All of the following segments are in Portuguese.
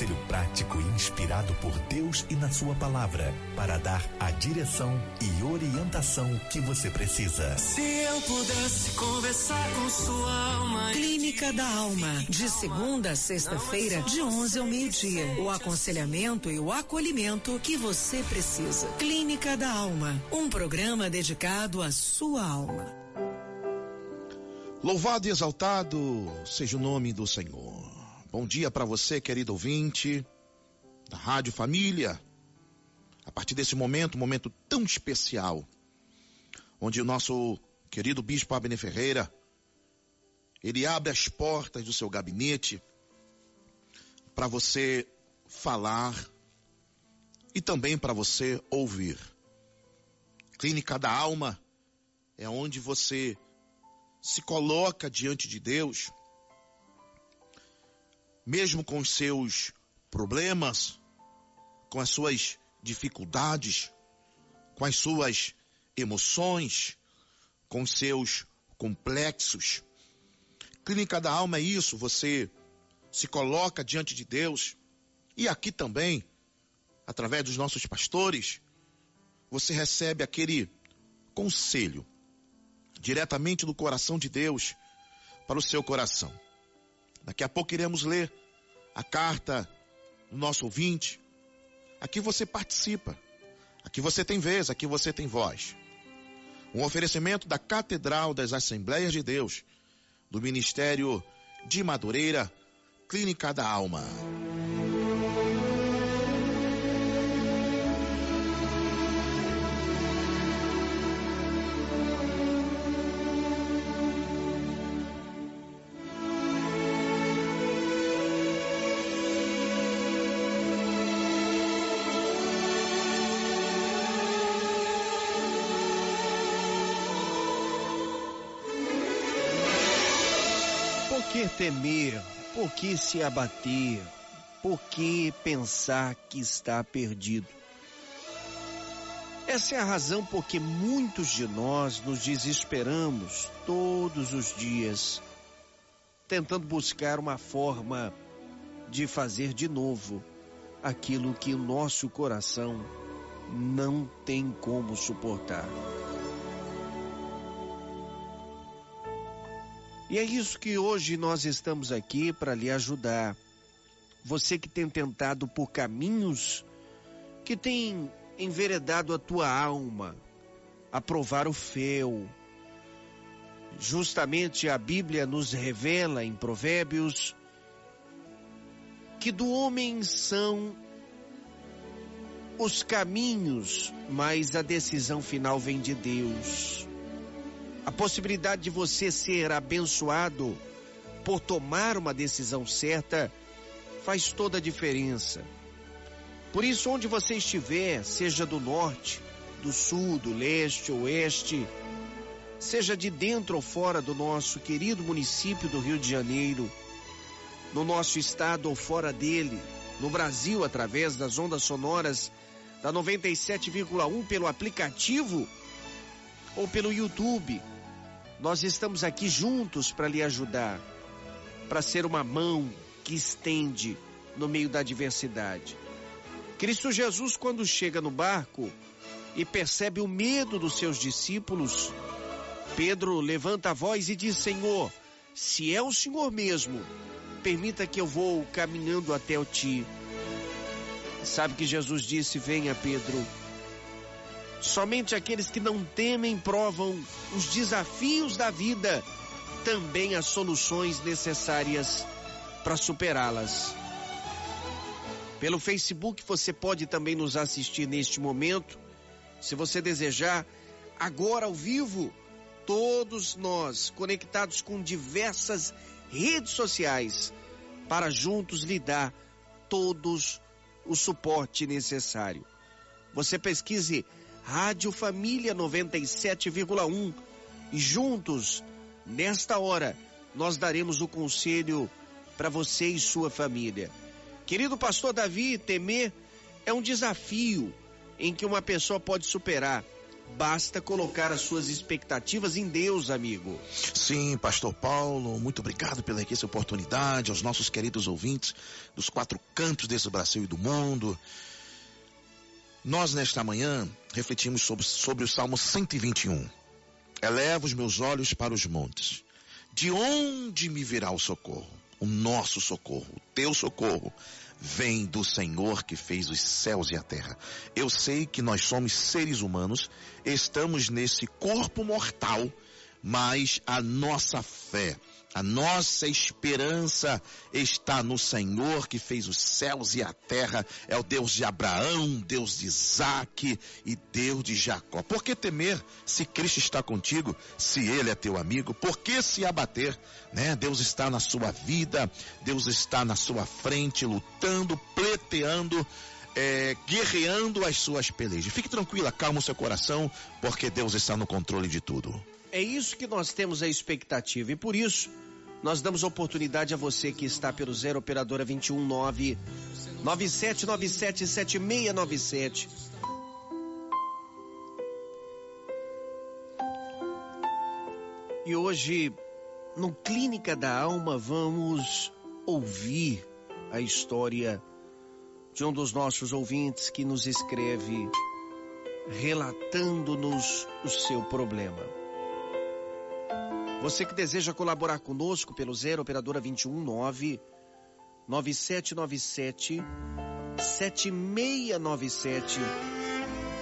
Conselho prático e inspirado por Deus e na Sua palavra para dar a direção e orientação que você precisa. Se eu pudesse conversar com sua alma. Clínica da Alma, de segunda a sexta-feira, de 11 ao meio-dia. O aconselhamento e o acolhimento que você precisa. Clínica da Alma, um programa dedicado à sua alma. Louvado e exaltado seja o nome do Senhor. Bom dia para você, querido ouvinte da Rádio Família. A partir desse momento, um momento tão especial, onde o nosso querido Bispo Abner Ferreira, ele abre as portas do seu gabinete para você falar e também para você ouvir. Clínica da Alma é onde você se coloca diante de Deus mesmo com os seus problemas, com as suas dificuldades, com as suas emoções, com os seus complexos. Clínica da alma é isso, você se coloca diante de Deus e aqui também, através dos nossos pastores, você recebe aquele conselho diretamente do coração de Deus para o seu coração. Daqui a pouco iremos ler a carta do nosso ouvinte. Aqui você participa. Aqui você tem vez, aqui você tem voz. Um oferecimento da Catedral das Assembleias de Deus, do Ministério de Madureira, Clínica da Alma. Temer? Por que se abater? Por que pensar que está perdido? Essa é a razão por que muitos de nós nos desesperamos todos os dias, tentando buscar uma forma de fazer de novo aquilo que o nosso coração não tem como suportar. E é isso que hoje nós estamos aqui para lhe ajudar. Você que tem tentado por caminhos que tem enveredado a tua alma a provar o fel. Justamente a Bíblia nos revela em Provérbios que do homem são os caminhos, mas a decisão final vem de Deus. A possibilidade de você ser abençoado por tomar uma decisão certa faz toda a diferença. Por isso, onde você estiver, seja do norte, do sul, do leste, oeste, seja de dentro ou fora do nosso querido município do Rio de Janeiro, no nosso estado ou fora dele, no Brasil através das ondas sonoras da 97,1 pelo aplicativo ou pelo YouTube. Nós estamos aqui juntos para lhe ajudar, para ser uma mão que estende no meio da adversidade. Cristo Jesus, quando chega no barco e percebe o medo dos seus discípulos, Pedro levanta a voz e diz: Senhor, se é o Senhor mesmo, permita que eu vou caminhando até o ti. Sabe que Jesus disse: Venha, Pedro Somente aqueles que não temem provam os desafios da vida, também as soluções necessárias para superá-las. Pelo Facebook você pode também nos assistir neste momento, se você desejar, agora ao vivo, todos nós conectados com diversas redes sociais para juntos lhe dar todos o suporte necessário. Você pesquise Rádio Família 97,1 e juntos, nesta hora, nós daremos o conselho para você e sua família. Querido pastor Davi, temer é um desafio em que uma pessoa pode superar. Basta colocar as suas expectativas em Deus, amigo. Sim, Pastor Paulo, muito obrigado pela essa oportunidade, aos nossos queridos ouvintes dos quatro cantos desse Brasil e do mundo. Nós, nesta manhã, refletimos sobre, sobre o Salmo 121. Eleva os meus olhos para os montes. De onde me virá o socorro? O nosso socorro, o teu socorro, vem do Senhor que fez os céus e a terra. Eu sei que nós somos seres humanos, estamos nesse corpo mortal, mas a nossa fé, a nossa esperança está no Senhor que fez os céus e a terra, é o Deus de Abraão, Deus de Isaac e Deus de Jacó. Por que temer se Cristo está contigo, se Ele é teu amigo? Por que se abater? Né? Deus está na sua vida, Deus está na sua frente, lutando, pleiteando, é, guerreando as suas pelejas. Fique tranquila, calma o seu coração, porque Deus está no controle de tudo. É isso que nós temos a expectativa e por isso nós damos oportunidade a você que está pelo 0 operadora 219 9797 7697. E hoje no Clínica da Alma vamos ouvir a história de um dos nossos ouvintes que nos escreve relatando-nos o seu problema. Você que deseja colaborar conosco pelo 0 operadora 219 9797 7697.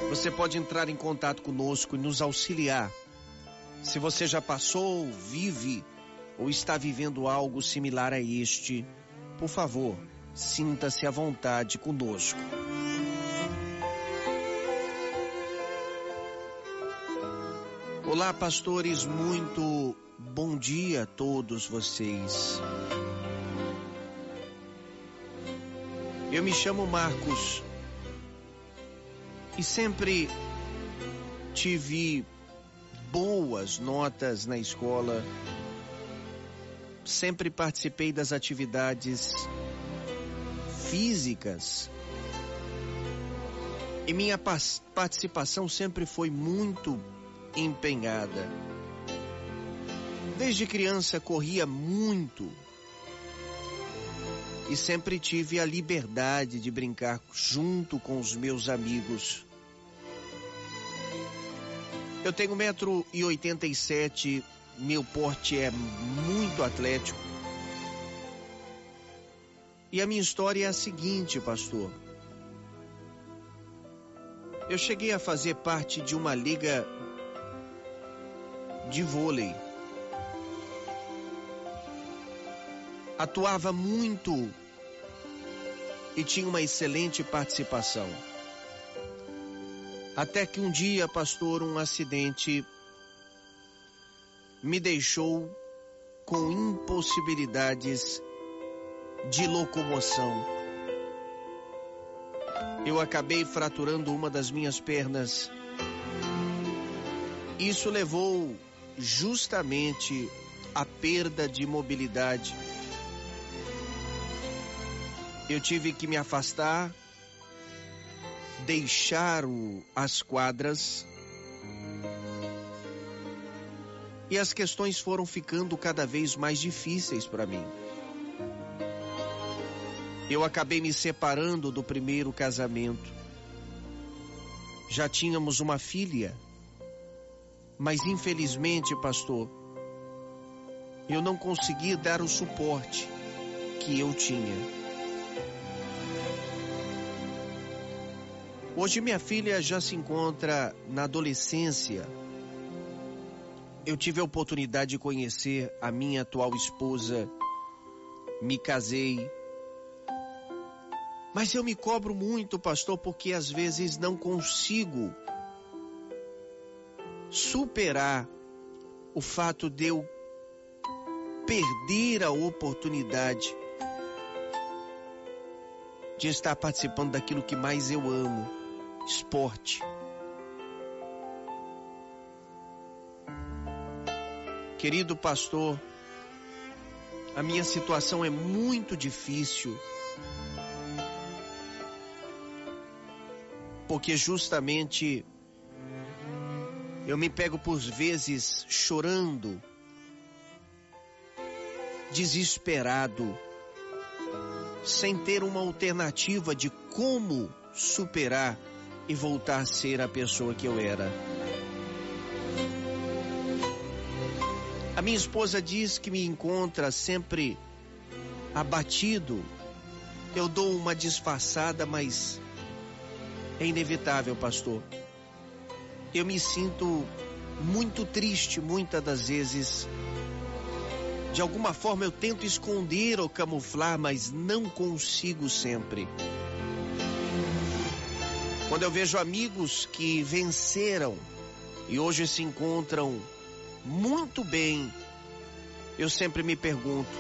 Você pode entrar em contato conosco e nos auxiliar. Se você já passou, vive ou está vivendo algo similar a este, por favor, sinta-se à vontade conosco. Olá, pastores, muito bom dia a todos vocês. Eu me chamo Marcos e sempre tive boas notas na escola, sempre participei das atividades físicas e minha participação sempre foi muito empenhada. Desde criança corria muito e sempre tive a liberdade de brincar junto com os meus amigos. Eu tenho 1,87m, meu porte é muito atlético. E a minha história é a seguinte, pastor. Eu cheguei a fazer parte de uma liga de vôlei. Atuava muito e tinha uma excelente participação. Até que um dia, pastor, um acidente me deixou com impossibilidades de locomoção. Eu acabei fraturando uma das minhas pernas. Isso levou justamente a perda de mobilidade. Eu tive que me afastar, deixar o, as quadras e as questões foram ficando cada vez mais difíceis para mim. Eu acabei me separando do primeiro casamento. Já tínhamos uma filha mas infelizmente, pastor, eu não consegui dar o suporte que eu tinha. Hoje minha filha já se encontra na adolescência. Eu tive a oportunidade de conhecer a minha atual esposa, me casei. Mas eu me cobro muito, pastor, porque às vezes não consigo superar o fato de eu perder a oportunidade de estar participando daquilo que mais eu amo, esporte. Querido pastor, a minha situação é muito difícil. porque justamente eu me pego por vezes chorando, desesperado, sem ter uma alternativa de como superar e voltar a ser a pessoa que eu era. A minha esposa diz que me encontra sempre abatido. Eu dou uma disfarçada, mas é inevitável, pastor. Eu me sinto muito triste muitas das vezes. De alguma forma eu tento esconder ou camuflar, mas não consigo sempre. Quando eu vejo amigos que venceram e hoje se encontram muito bem, eu sempre me pergunto: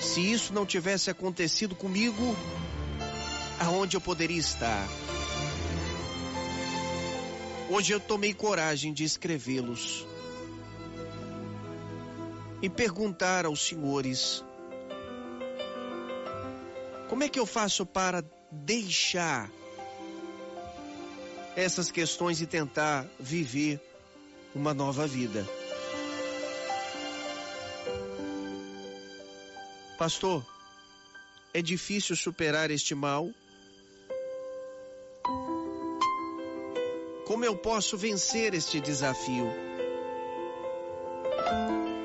se isso não tivesse acontecido comigo, aonde eu poderia estar? Hoje eu tomei coragem de escrevê-los e perguntar aos senhores: como é que eu faço para deixar essas questões e tentar viver uma nova vida? Pastor, é difícil superar este mal? Como eu posso vencer este desafio?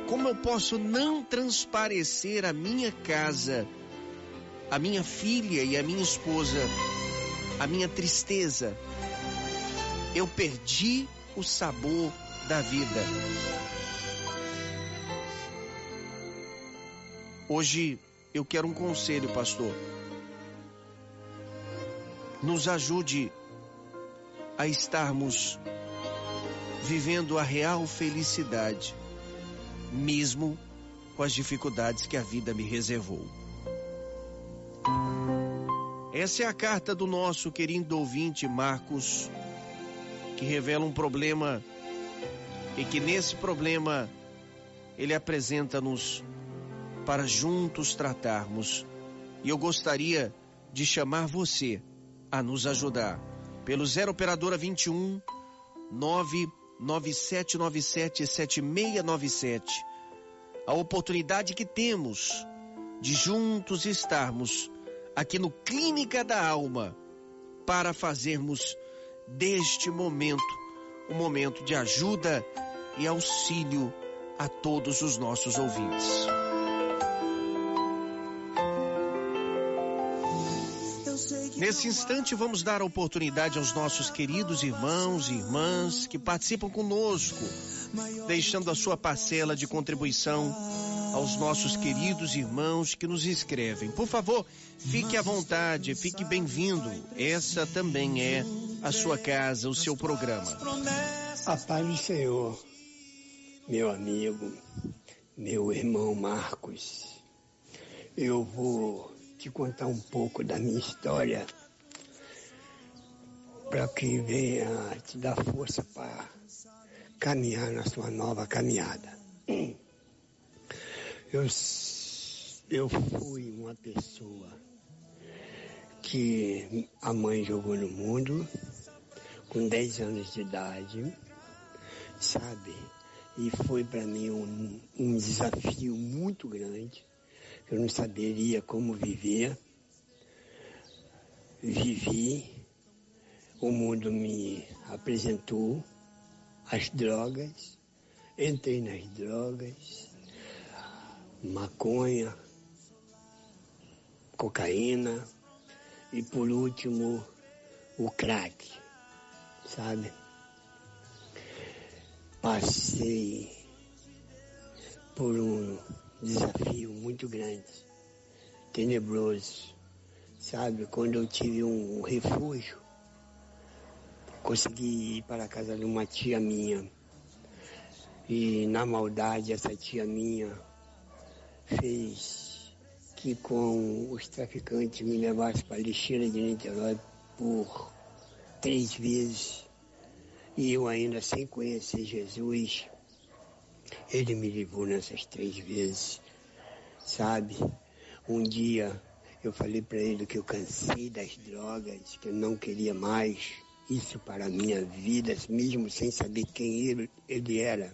Como eu posso não transparecer a minha casa, a minha filha e a minha esposa, a minha tristeza? Eu perdi o sabor da vida. Hoje eu quero um conselho, pastor. Nos ajude a estarmos vivendo a real felicidade, mesmo com as dificuldades que a vida me reservou. Essa é a carta do nosso querido ouvinte Marcos, que revela um problema e que nesse problema ele apresenta-nos para juntos tratarmos. E eu gostaria de chamar você a nos ajudar pelo 0 operadora 21 99797 7697. A oportunidade que temos de juntos estarmos aqui no Clínica da Alma para fazermos deste momento um momento de ajuda e auxílio a todos os nossos ouvintes. Nesse instante, vamos dar a oportunidade aos nossos queridos irmãos e irmãs que participam conosco, deixando a sua parcela de contribuição aos nossos queridos irmãos que nos escrevem. Por favor, fique à vontade, fique bem-vindo. Essa também é a sua casa, o seu programa. A paz do Senhor, meu amigo, meu irmão Marcos. Eu vou te contar um pouco da minha história para que venha te dar força para caminhar na sua nova caminhada. Eu, eu fui uma pessoa que a mãe jogou no mundo com 10 anos de idade, sabe? E foi para mim um, um desafio muito grande eu não saberia como viver. Vivi, o mundo me apresentou as drogas, entrei nas drogas, maconha, cocaína e por último o crack, sabe? Passei por um desafio muito grande, tenebroso, sabe? Quando eu tive um refúgio, consegui ir para a casa de uma tia minha. E na maldade essa tia minha fez que com os traficantes me levasse para a lixeira de Niterói por três vezes. E eu ainda sem conhecer Jesus, ele me livrou nessas três vezes, sabe? Um dia Eu falei para ele que eu cansei das drogas, que eu não queria mais isso para a minha vida, mesmo sem saber quem ele, ele era.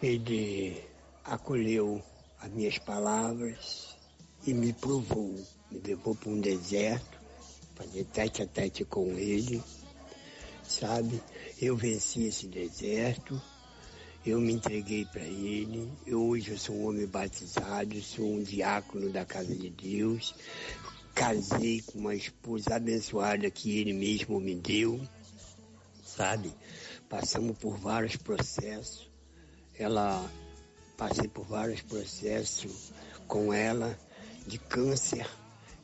Ele acolheu as minhas palavras e me provou, me levou para um deserto, fazer tete a tete com ele, sabe? Eu venci esse deserto, eu me entreguei para ele, eu, hoje eu sou um homem batizado, sou um diácono da casa de Deus, casei com uma esposa abençoada que ele mesmo me deu, sabe? Passamos por vários processos. Ela passei por vários processos com ela de câncer.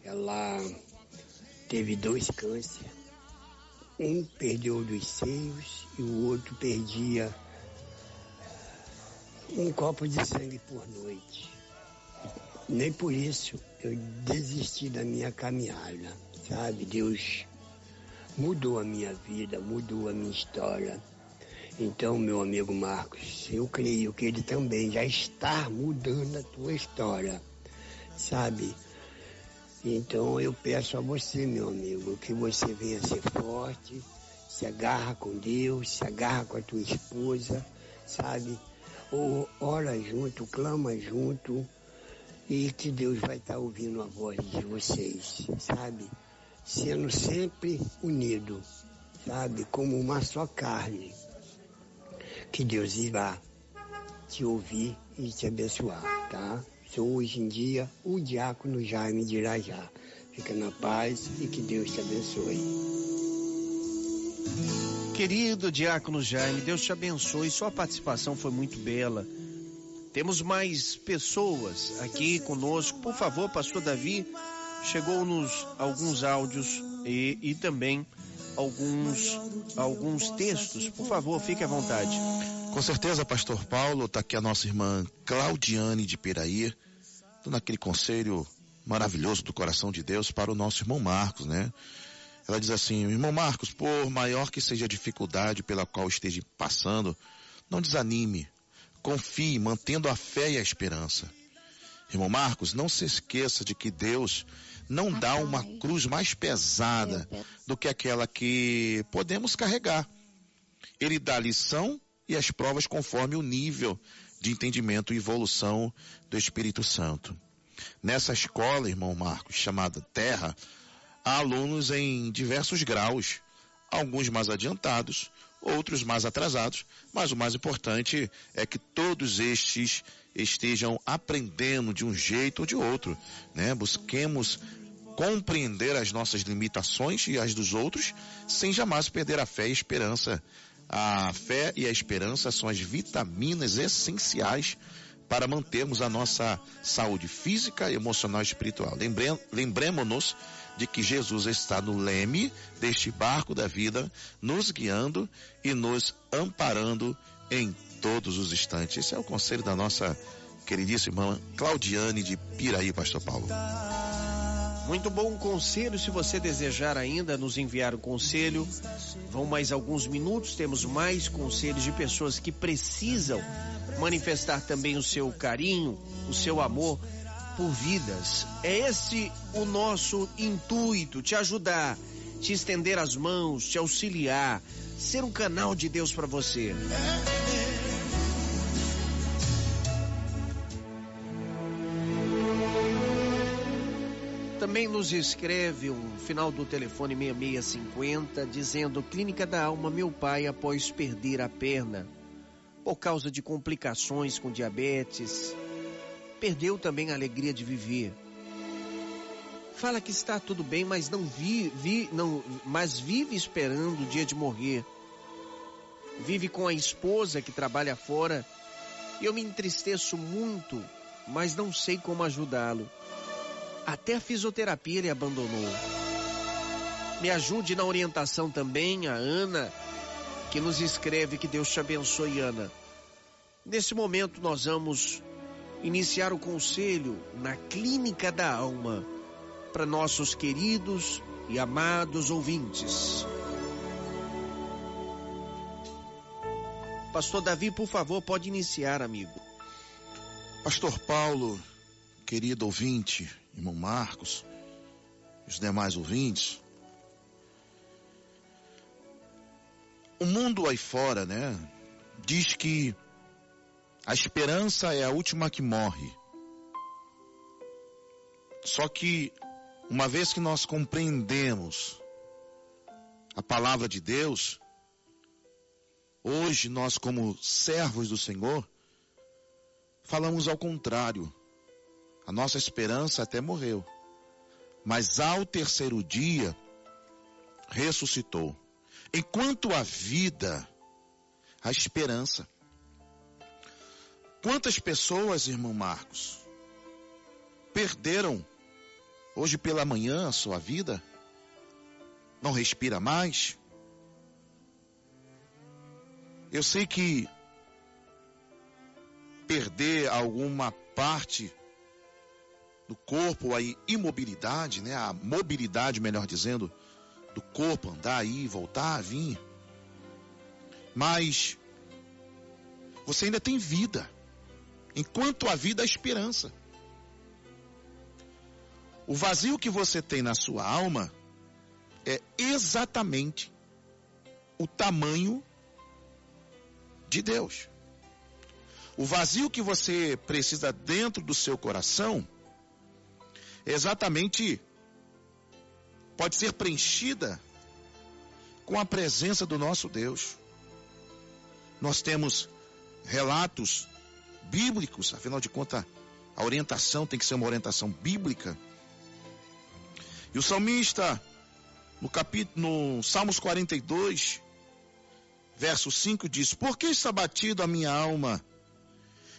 Ela teve dois cânceres. Um perdeu dos seios e o outro perdia um copo de sangue por noite. Nem por isso eu desisti da minha caminhada, sabe? Deus mudou a minha vida, mudou a minha história. Então, meu amigo Marcos, eu creio que ele também já está mudando a tua história, sabe? Então eu peço a você, meu amigo, que você venha ser forte, se agarra com Deus, se agarra com a tua esposa, sabe? Ou ora junto, clama junto, e que Deus vai estar ouvindo a voz de vocês, sabe? Sendo sempre unido, sabe? Como uma só carne. Que Deus irá te ouvir e te abençoar, tá? Sou hoje em dia o diácono Jaime de Irajá. Fica na paz e que Deus te abençoe. Querido diácono Jaime, Deus te abençoe. Sua participação foi muito bela. Temos mais pessoas aqui conosco. Por favor, pastor Davi, chegou-nos alguns áudios e, e também alguns, alguns textos. Por favor, fique à vontade. Com certeza, pastor Paulo, está aqui a nossa irmã Claudiane de Piraí, dando aquele conselho maravilhoso do coração de Deus para o nosso irmão Marcos, né? Ela diz assim, irmão Marcos, por maior que seja a dificuldade pela qual esteja passando, não desanime, confie, mantendo a fé e a esperança. Irmão Marcos, não se esqueça de que Deus não dá uma cruz mais pesada do que aquela que podemos carregar. Ele dá a lição e as provas conforme o nível de entendimento e evolução do Espírito Santo. Nessa escola, irmão Marcos, chamada Terra, há alunos em diversos graus, alguns mais adiantados, outros mais atrasados, mas o mais importante é que todos estes estejam aprendendo de um jeito ou de outro, né? Busquemos compreender as nossas limitações e as dos outros, sem jamais perder a fé e esperança. A fé e a esperança são as vitaminas essenciais para mantermos a nossa saúde física, emocional e espiritual. Lembremos-nos de que Jesus está no leme deste barco da vida, nos guiando e nos amparando em todos os instantes. Esse é o conselho da nossa queridíssima irmã Claudiane de Piraí, Pastor Paulo. Muito bom conselho. Se você desejar ainda nos enviar o conselho, vão mais alguns minutos. Temos mais conselhos de pessoas que precisam manifestar também o seu carinho, o seu amor por vidas. É esse o nosso intuito: te ajudar, te estender as mãos, te auxiliar, ser um canal de Deus para você. Também nos escreve um final do telefone 6650 dizendo: Clínica da Alma, meu pai, após perder a perna por causa de complicações com diabetes, perdeu também a alegria de viver. Fala que está tudo bem, mas não vi, vi não, mas vive esperando o dia de morrer. Vive com a esposa que trabalha fora. Eu me entristeço muito, mas não sei como ajudá-lo. Até a fisioterapia ele abandonou. Me ajude na orientação também, a Ana, que nos escreve que Deus te abençoe, Ana. Nesse momento nós vamos iniciar o conselho na Clínica da Alma para nossos queridos e amados ouvintes. Pastor Davi, por favor, pode iniciar, amigo. Pastor Paulo, querido ouvinte, irmão Marcos, os demais ouvintes. O mundo aí fora, né, diz que a esperança é a última que morre. Só que, uma vez que nós compreendemos a palavra de Deus, hoje nós, como servos do Senhor, falamos ao contrário. A nossa esperança até morreu, mas ao terceiro dia ressuscitou. Enquanto a vida, a esperança. Quantas pessoas, irmão Marcos, perderam hoje pela manhã a sua vida? Não respira mais? Eu sei que perder alguma parte do corpo, a imobilidade, né? A mobilidade, melhor dizendo, do corpo, andar aí, voltar, vir. Mas você ainda tem vida. Enquanto a vida, a esperança. O vazio que você tem na sua alma é exatamente o tamanho de Deus. O vazio que você precisa dentro do seu coração é exatamente pode ser preenchida com a presença do nosso Deus. Nós temos relatos bíblicos, afinal de contas, a orientação tem que ser uma orientação bíblica. E o salmista, no capítulo, no Salmos 42, verso 5 diz: Por que está batido a minha alma?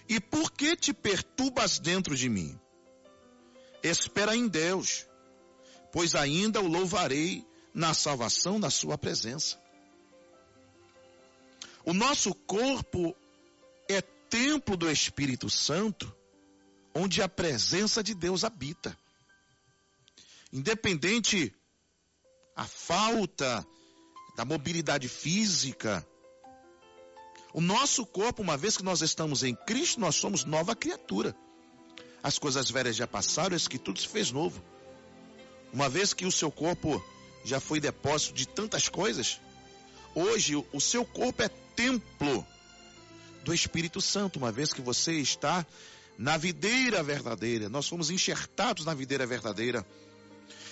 E por que te perturbas dentro de mim? Espera em Deus, pois ainda o louvarei na salvação da sua presença. O nosso corpo é templo do Espírito Santo, onde a presença de Deus habita. Independente a falta da mobilidade física, o nosso corpo, uma vez que nós estamos em Cristo, nós somos nova criatura. As coisas velhas já passaram, isso que tudo se fez novo. Uma vez que o seu corpo já foi depósito de tantas coisas, hoje o seu corpo é templo do Espírito Santo, uma vez que você está na videira verdadeira. Nós fomos enxertados na videira verdadeira.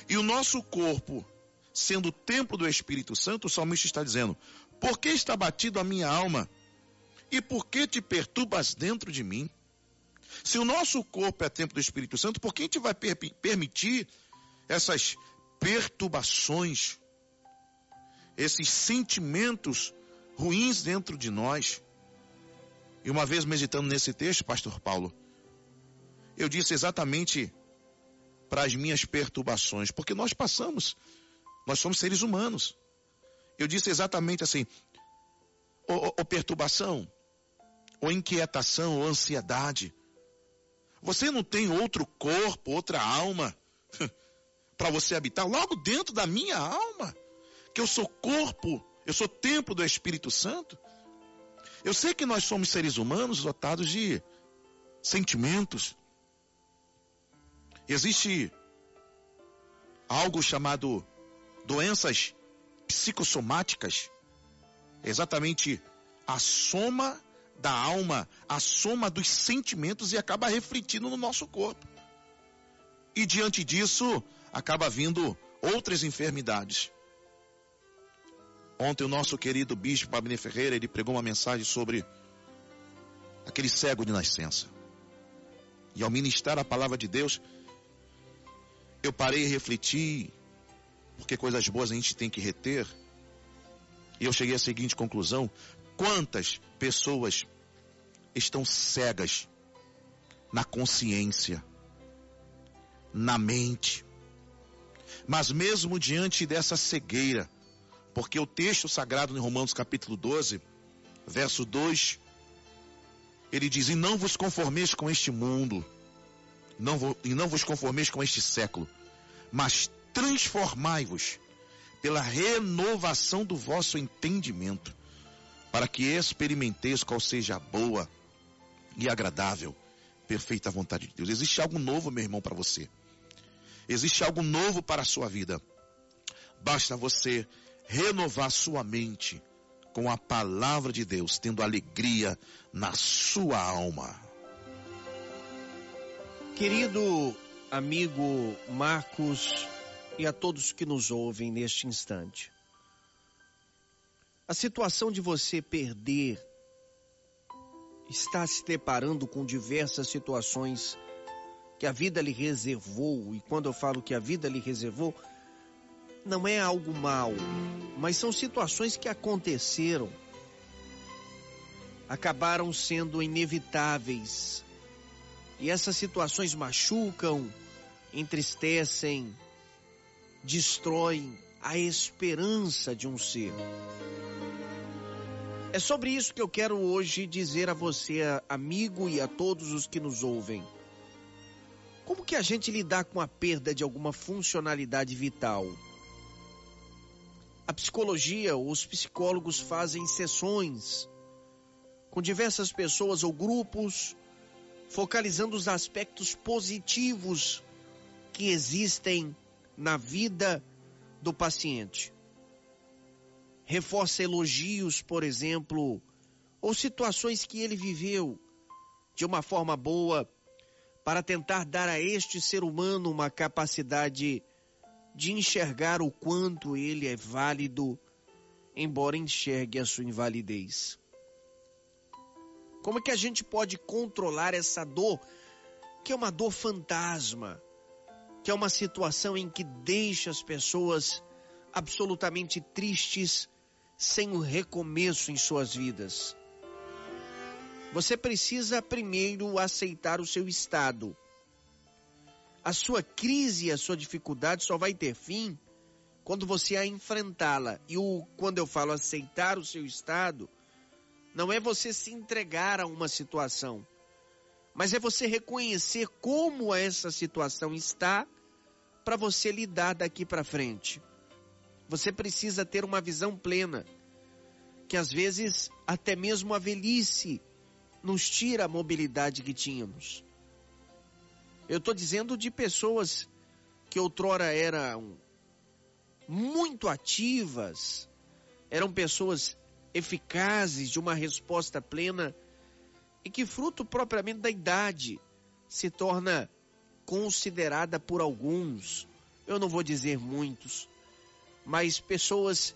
E o nosso corpo, sendo o templo do Espírito Santo, o salmista está dizendo: Por que está batido a minha alma? E por que te perturbas dentro de mim? Se o nosso corpo é templo do Espírito Santo, por que a gente vai per permitir essas perturbações, esses sentimentos ruins dentro de nós? E uma vez meditando nesse texto, Pastor Paulo, eu disse exatamente para as minhas perturbações, porque nós passamos, nós somos seres humanos. Eu disse exatamente assim: ou perturbação, ou inquietação, ou ansiedade. Você não tem outro corpo, outra alma para você habitar logo dentro da minha alma, que eu sou corpo, eu sou templo do Espírito Santo. Eu sei que nós somos seres humanos dotados de sentimentos. Existe algo chamado doenças psicossomáticas. É exatamente a soma da alma, a soma dos sentimentos e acaba refletindo no nosso corpo. E diante disso, acaba vindo outras enfermidades. Ontem o nosso querido bispo Abner Ferreira, ele pregou uma mensagem sobre aquele cego de nascença. E ao ministrar a palavra de Deus, eu parei e refleti, porque coisas boas a gente tem que reter. E eu cheguei à seguinte conclusão: quantas pessoas estão cegas na consciência, na mente. Mas mesmo diante dessa cegueira, porque o texto sagrado em Romanos capítulo 12, verso 2, ele diz: E não vos conformeis com este mundo, não e não vos conformeis com este século, mas transformai-vos pela renovação do vosso entendimento, para que experimenteis qual seja a boa, e agradável perfeita vontade de Deus. Existe algo novo, meu irmão, para você. Existe algo novo para a sua vida. Basta você renovar sua mente com a palavra de Deus, tendo alegria na sua alma. Querido amigo Marcos e a todos que nos ouvem neste instante, a situação de você perder está se deparando com diversas situações que a vida lhe reservou, e quando eu falo que a vida lhe reservou, não é algo mal, mas são situações que aconteceram, acabaram sendo inevitáveis. E essas situações machucam, entristecem, destroem a esperança de um ser. É sobre isso que eu quero hoje dizer a você, amigo, e a todos os que nos ouvem. Como que a gente lidar com a perda de alguma funcionalidade vital? A psicologia, os psicólogos fazem sessões com diversas pessoas ou grupos, focalizando os aspectos positivos que existem na vida do paciente. Reforça elogios, por exemplo, ou situações que ele viveu de uma forma boa para tentar dar a este ser humano uma capacidade de enxergar o quanto ele é válido, embora enxergue a sua invalidez. Como é que a gente pode controlar essa dor, que é uma dor fantasma, que é uma situação em que deixa as pessoas absolutamente tristes, sem um recomeço em suas vidas? Você precisa primeiro aceitar o seu estado a sua crise, a sua dificuldade só vai ter fim quando você a enfrentá-la. E o, quando eu falo aceitar o seu estado, não é você se entregar a uma situação, mas é você reconhecer como essa situação está para você lidar daqui para frente. Você precisa ter uma visão plena, que às vezes até mesmo a velhice nos tira a mobilidade que tínhamos. Eu estou dizendo de pessoas que outrora eram muito ativas, eram pessoas eficazes de uma resposta plena e que, fruto propriamente da idade, se torna considerada por alguns, eu não vou dizer muitos, mas pessoas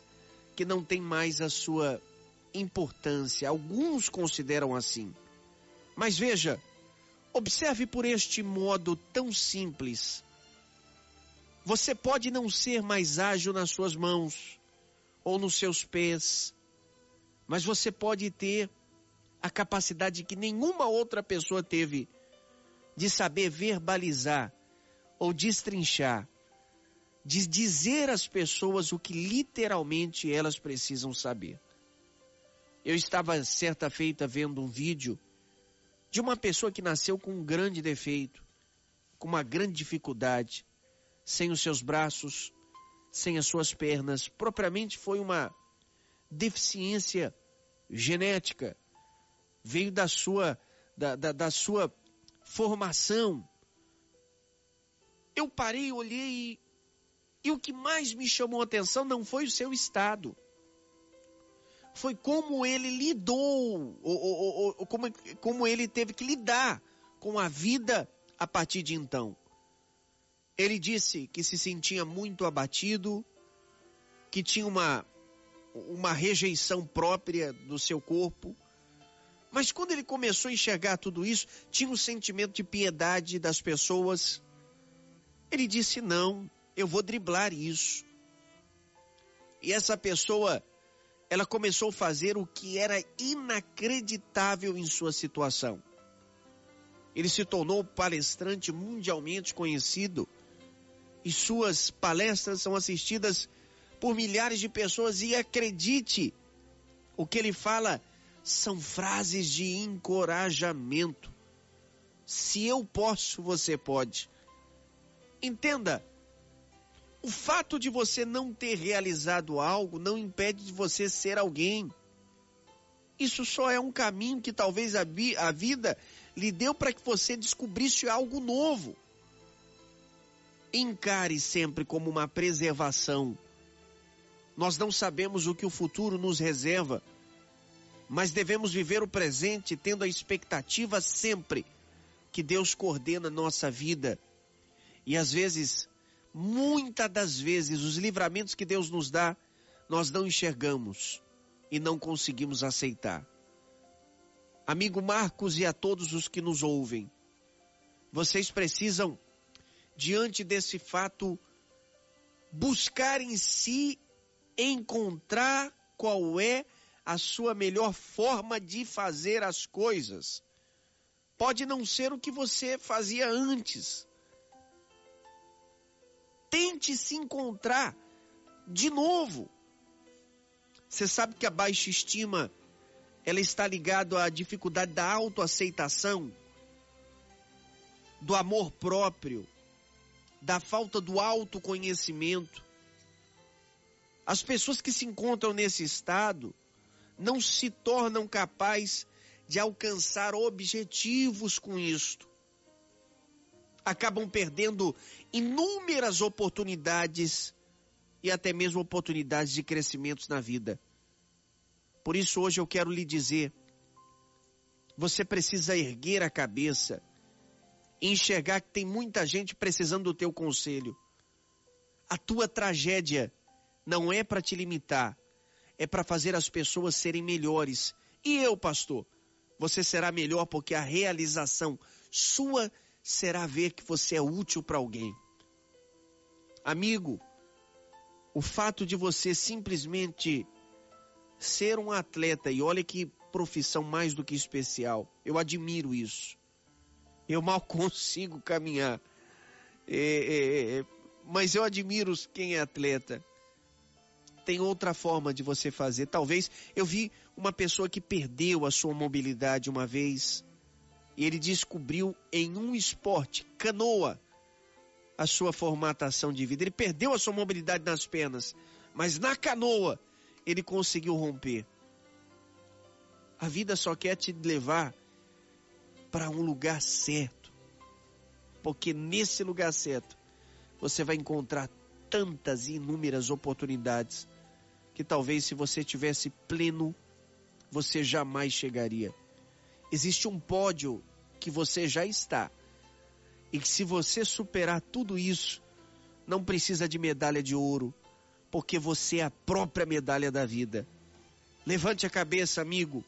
que não têm mais a sua importância. Alguns consideram assim. Mas veja, Observe por este modo tão simples. Você pode não ser mais ágil nas suas mãos ou nos seus pés, mas você pode ter a capacidade que nenhuma outra pessoa teve de saber verbalizar ou destrinchar, de dizer às pessoas o que literalmente elas precisam saber. Eu estava certa feita vendo um vídeo de uma pessoa que nasceu com um grande defeito, com uma grande dificuldade, sem os seus braços, sem as suas pernas, propriamente foi uma deficiência genética, veio da sua, da, da, da sua formação. Eu parei, olhei e, o que mais me chamou a atenção não foi o seu estado foi como ele lidou, ou, ou, ou, como, como ele teve que lidar com a vida a partir de então. Ele disse que se sentia muito abatido, que tinha uma, uma rejeição própria do seu corpo. Mas quando ele começou a enxergar tudo isso, tinha um sentimento de piedade das pessoas. Ele disse: Não, eu vou driblar isso. E essa pessoa ela começou a fazer o que era inacreditável em sua situação. Ele se tornou palestrante mundialmente conhecido e suas palestras são assistidas por milhares de pessoas e acredite, o que ele fala são frases de encorajamento. Se eu posso, você pode. Entenda, o fato de você não ter realizado algo não impede de você ser alguém. Isso só é um caminho que talvez a, a vida lhe deu para que você descobrisse algo novo. Encare sempre como uma preservação. Nós não sabemos o que o futuro nos reserva, mas devemos viver o presente tendo a expectativa sempre que Deus coordena nossa vida. E às vezes, muitas das vezes, os livramentos que Deus nos dá, nós não enxergamos e não conseguimos aceitar. Amigo Marcos e a todos os que nos ouvem, vocês precisam, diante desse fato, buscar em si encontrar qual é a sua melhor forma de fazer as coisas. Pode não ser o que você fazia antes. Tente se encontrar de novo. Você sabe que a baixa estima ela está ligada à dificuldade da autoaceitação, do amor próprio, da falta do autoconhecimento. As pessoas que se encontram nesse estado não se tornam capazes de alcançar objetivos com isto. Acabam perdendo inúmeras oportunidades e até mesmo oportunidades de crescimento na vida. Por isso hoje eu quero lhe dizer: você precisa erguer a cabeça enxergar que tem muita gente precisando do teu conselho. A tua tragédia não é para te limitar, é para fazer as pessoas serem melhores. E eu, pastor, você será melhor porque a realização sua será ver que você é útil para alguém. Amigo, o fato de você simplesmente ser um atleta, e olha que profissão mais do que especial, eu admiro isso. Eu mal consigo caminhar, é, é, é, mas eu admiro quem é atleta. Tem outra forma de você fazer. Talvez eu vi uma pessoa que perdeu a sua mobilidade uma vez e ele descobriu em um esporte, canoa, a sua formatação de vida. Ele perdeu a sua mobilidade nas pernas, mas na canoa ele conseguiu romper. A vida só quer te levar para um lugar certo. Porque nesse lugar certo você vai encontrar tantas e inúmeras oportunidades que talvez se você tivesse pleno, você jamais chegaria. Existe um pódio que você já está. E que se você superar tudo isso, não precisa de medalha de ouro, porque você é a própria medalha da vida. Levante a cabeça, amigo.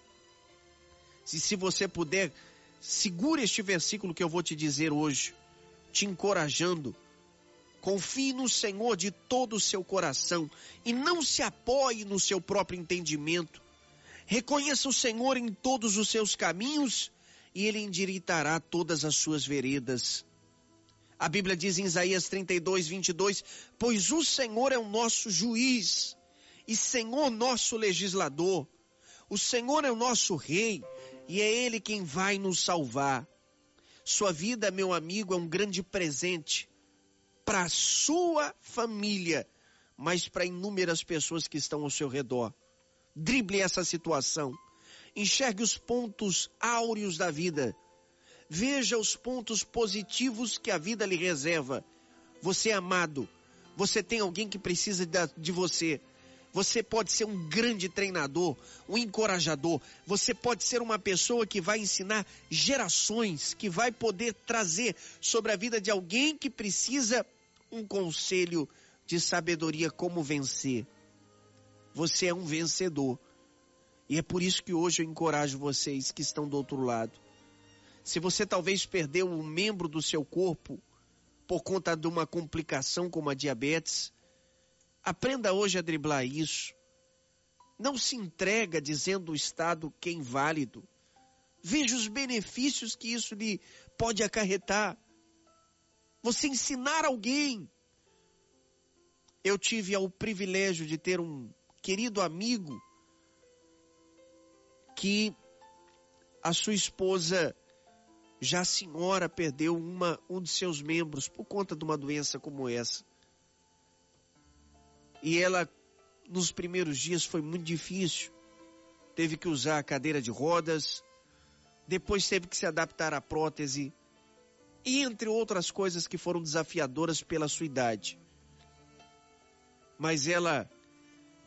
Se, se você puder, segure este versículo que eu vou te dizer hoje, te encorajando. Confie no Senhor de todo o seu coração e não se apoie no seu próprio entendimento. Reconheça o Senhor em todos os seus caminhos e ele endireitará todas as suas veredas. A Bíblia diz em Isaías 32, 22: Pois o Senhor é o nosso juiz e Senhor nosso legislador. O Senhor é o nosso rei e é Ele quem vai nos salvar. Sua vida, meu amigo, é um grande presente para a sua família, mas para inúmeras pessoas que estão ao seu redor. Drible essa situação. Enxergue os pontos áureos da vida Veja os pontos positivos que a vida lhe reserva. Você é amado. Você tem alguém que precisa de você. Você pode ser um grande treinador, um encorajador. Você pode ser uma pessoa que vai ensinar gerações, que vai poder trazer sobre a vida de alguém que precisa um conselho de sabedoria como vencer. Você é um vencedor. E é por isso que hoje eu encorajo vocês que estão do outro lado se você talvez perdeu um membro do seu corpo por conta de uma complicação como a diabetes, aprenda hoje a driblar isso. Não se entrega dizendo o estado que é inválido. Veja os benefícios que isso lhe pode acarretar. Você ensinar alguém. Eu tive o privilégio de ter um querido amigo que a sua esposa já senhora perdeu uma, um de seus membros por conta de uma doença como essa. E ela, nos primeiros dias, foi muito difícil. Teve que usar a cadeira de rodas, depois teve que se adaptar à prótese, e entre outras coisas que foram desafiadoras pela sua idade. Mas ela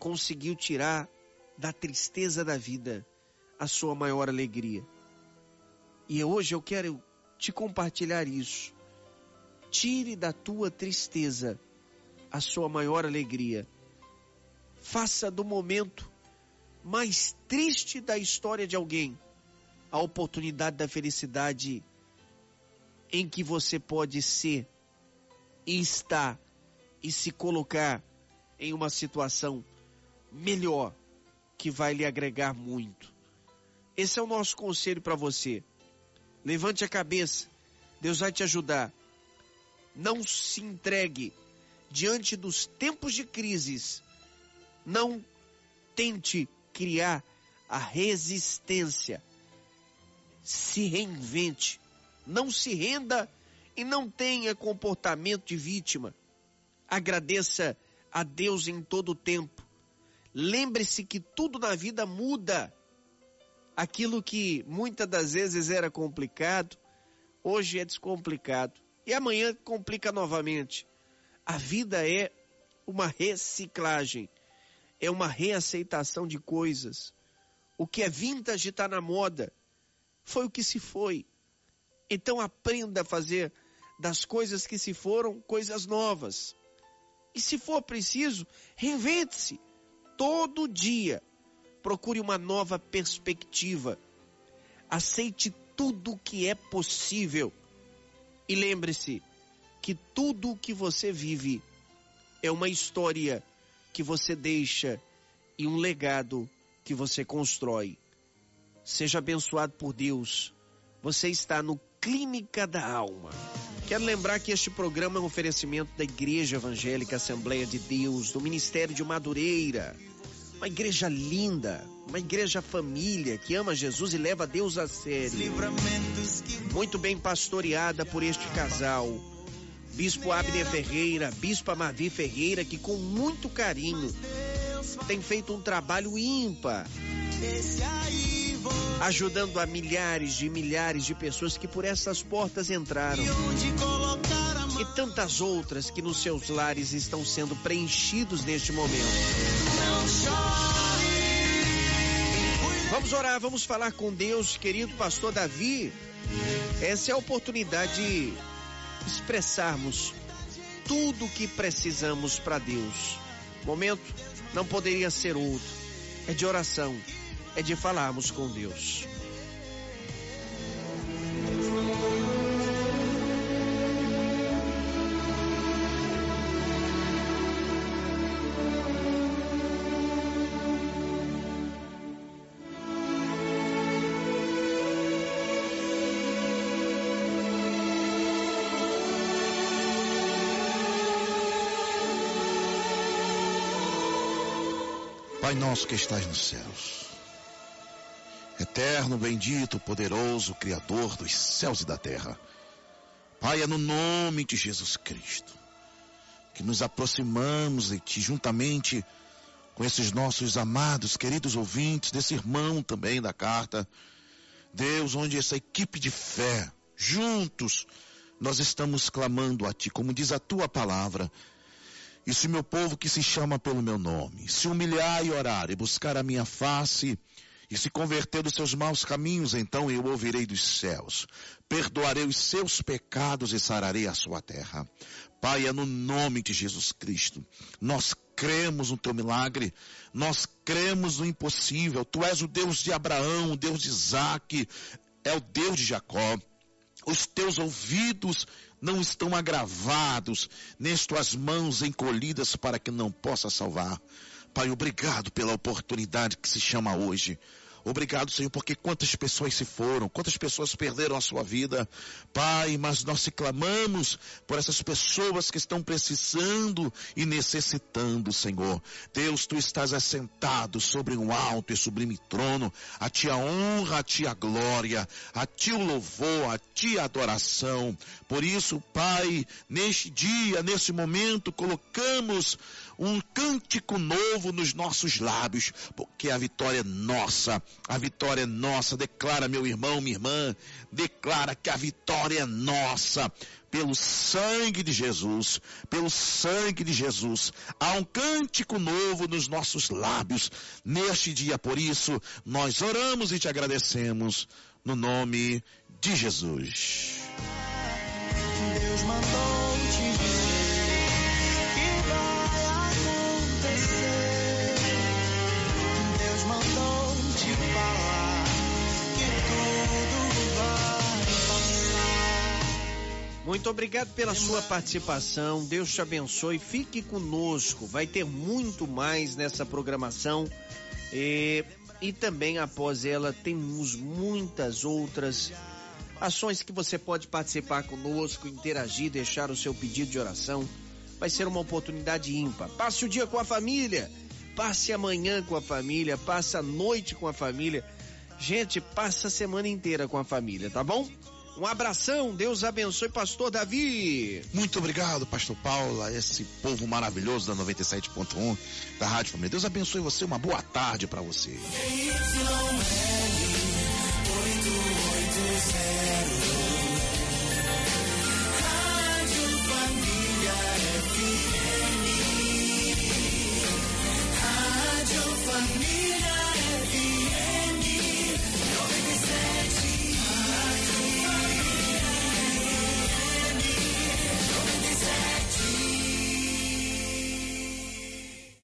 conseguiu tirar da tristeza da vida a sua maior alegria. E hoje eu quero te compartilhar isso. Tire da tua tristeza a sua maior alegria. Faça do momento mais triste da história de alguém a oportunidade da felicidade em que você pode ser e estar e se colocar em uma situação melhor que vai lhe agregar muito. Esse é o nosso conselho para você. Levante a cabeça, Deus vai te ajudar. Não se entregue diante dos tempos de crises. Não tente criar a resistência. Se reinvente. Não se renda e não tenha comportamento de vítima. Agradeça a Deus em todo o tempo. Lembre-se que tudo na vida muda. Aquilo que muitas das vezes era complicado, hoje é descomplicado. E amanhã complica novamente. A vida é uma reciclagem, é uma reaceitação de coisas. O que é vintage está na moda. Foi o que se foi. Então aprenda a fazer das coisas que se foram coisas novas. E se for preciso, reinvente-se todo dia. Procure uma nova perspectiva. Aceite tudo o que é possível. E lembre-se que tudo o que você vive é uma história que você deixa e um legado que você constrói. Seja abençoado por Deus. Você está no Clínica da Alma. Quero lembrar que este programa é um oferecimento da Igreja Evangélica Assembleia de Deus, do Ministério de Madureira. Uma igreja linda, uma igreja família que ama Jesus e leva Deus a sério. Muito bem pastoreada por este casal. Bispo Abner Ferreira, Bispo Mavi Ferreira, que com muito carinho tem feito um trabalho ímpar ajudando a milhares de milhares de pessoas que por essas portas entraram. E tantas outras que nos seus lares estão sendo preenchidos neste momento. Vamos orar, vamos falar com Deus, querido pastor Davi. Essa é a oportunidade de expressarmos tudo o que precisamos para Deus. O momento não poderia ser outro. É de oração é de falarmos com Deus. Nosso que estás nos céus Eterno, bendito, poderoso, Criador dos céus e da terra. Pai, é no nome de Jesus Cristo que nos aproximamos de Ti juntamente com esses nossos amados, queridos ouvintes, desse irmão também da carta. Deus, onde essa equipe de fé, juntos, nós estamos clamando a Ti, como diz a Tua palavra. E se meu povo que se chama pelo meu nome, se humilhar e orar e buscar a minha face, e se converter dos seus maus caminhos, então eu ouvirei dos céus, perdoarei os seus pecados e sararei a sua terra. Pai, é no nome de Jesus Cristo. Nós cremos no teu milagre, nós cremos no impossível. Tu és o Deus de Abraão, o Deus de Isaac, é o Deus de Jacó. Os teus ouvidos não estão agravados, nem as tuas mãos encolhidas para que não possa salvar. Pai, obrigado pela oportunidade que se chama hoje. Obrigado, Senhor, porque quantas pessoas se foram, quantas pessoas perderam a sua vida. Pai, mas nós se clamamos por essas pessoas que estão precisando e necessitando, Senhor. Deus, tu estás assentado sobre um alto e sublime trono. A ti a honra, a ti a glória, a ti o louvor, a ti a adoração. Por isso, Pai, neste dia, nesse momento, colocamos um cântico novo nos nossos lábios, porque a vitória é nossa a vitória é nossa. Declara, meu irmão, minha irmã, declara que a vitória é nossa. Pelo sangue de Jesus, pelo sangue de Jesus, há um cântico novo nos nossos lábios neste dia. Por isso, nós oramos e te agradecemos no nome de Jesus. Deus mandou te Muito obrigado pela sua participação. Deus te abençoe. Fique conosco. Vai ter muito mais nessa programação. E, e também após ela temos muitas outras ações que você pode participar conosco, interagir, deixar o seu pedido de oração. Vai ser uma oportunidade ímpar. Passe o dia com a família. Passe amanhã com a família. Passe a noite com a família. Gente, passa a semana inteira com a família, tá bom? Um abração, Deus abençoe, pastor Davi. Muito obrigado, pastor Paula, esse povo maravilhoso da 97.1 da Rádio Família. Deus abençoe você, uma boa tarde para você. Família